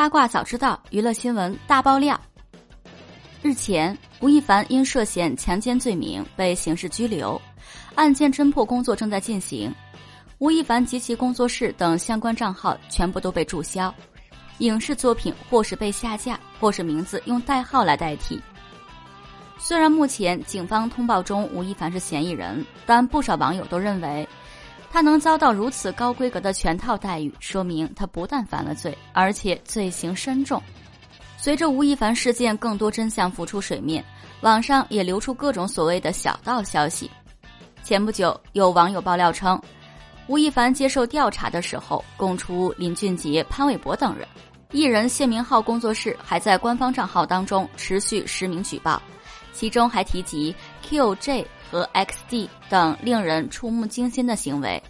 八卦早知道，娱乐新闻大爆料。日前，吴亦凡因涉嫌强奸罪名被刑事拘留，案件侦破工作正在进行。吴亦凡及其工作室等相关账号全部都被注销，影视作品或是被下架，或是名字用代号来代替。虽然目前警方通报中吴亦凡是嫌疑人，但不少网友都认为。他能遭到如此高规格的全套待遇，说明他不但犯了罪，而且罪行深重。随着吴亦凡事件更多真相浮出水面，网上也流出各种所谓的小道消息。前不久，有网友爆料称，吴亦凡接受调查的时候供出林俊杰、潘玮柏等人，艺人谢明浩工作室还在官方账号当中持续实名举报，其中还提及 QJ。和 XD 等令人触目惊心的行为，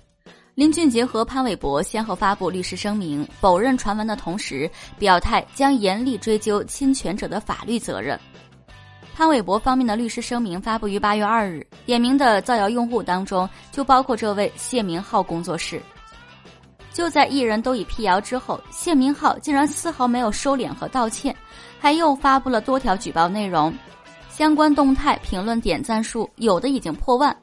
林俊杰和潘玮柏先后发布律师声明，否认传闻的同时，表态将严厉追究侵权者的法律责任。潘玮柏方面的律师声明发布于八月二日，点名的造谣用户当中就包括这位谢明浩工作室。就在艺人都已辟谣之后，谢明浩竟然丝毫没有收敛和道歉，还又发布了多条举报内容。相关动态评论点赞数有的已经破万，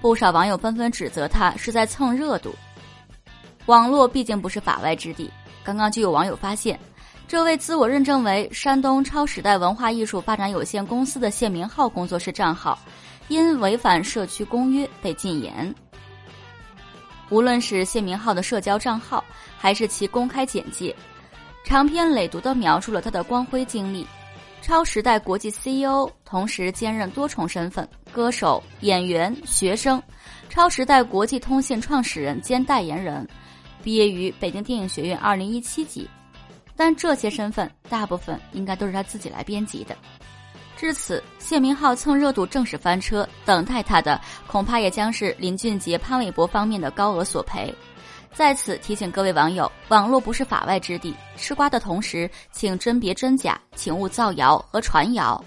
不少网友纷纷指责他是在蹭热度。网络毕竟不是法外之地，刚刚就有网友发现，这位自我认证为山东超时代文化艺术发展有限公司的谢明浩工作室账号，因违反社区公约被禁言。无论是谢明浩的社交账号，还是其公开简介，长篇累牍地描述了他的光辉经历。超时代国际 CEO，同时兼任多重身份：歌手、演员、学生。超时代国际通信创始人兼代言人，毕业于北京电影学院二零一七级。但这些身份大部分应该都是他自己来编辑的。至此，谢明浩蹭热度正式翻车，等待他的恐怕也将是林俊杰、潘玮柏方面的高额索赔。在此提醒各位网友，网络不是法外之地，吃瓜的同时，请甄别真假，请勿造谣和传谣。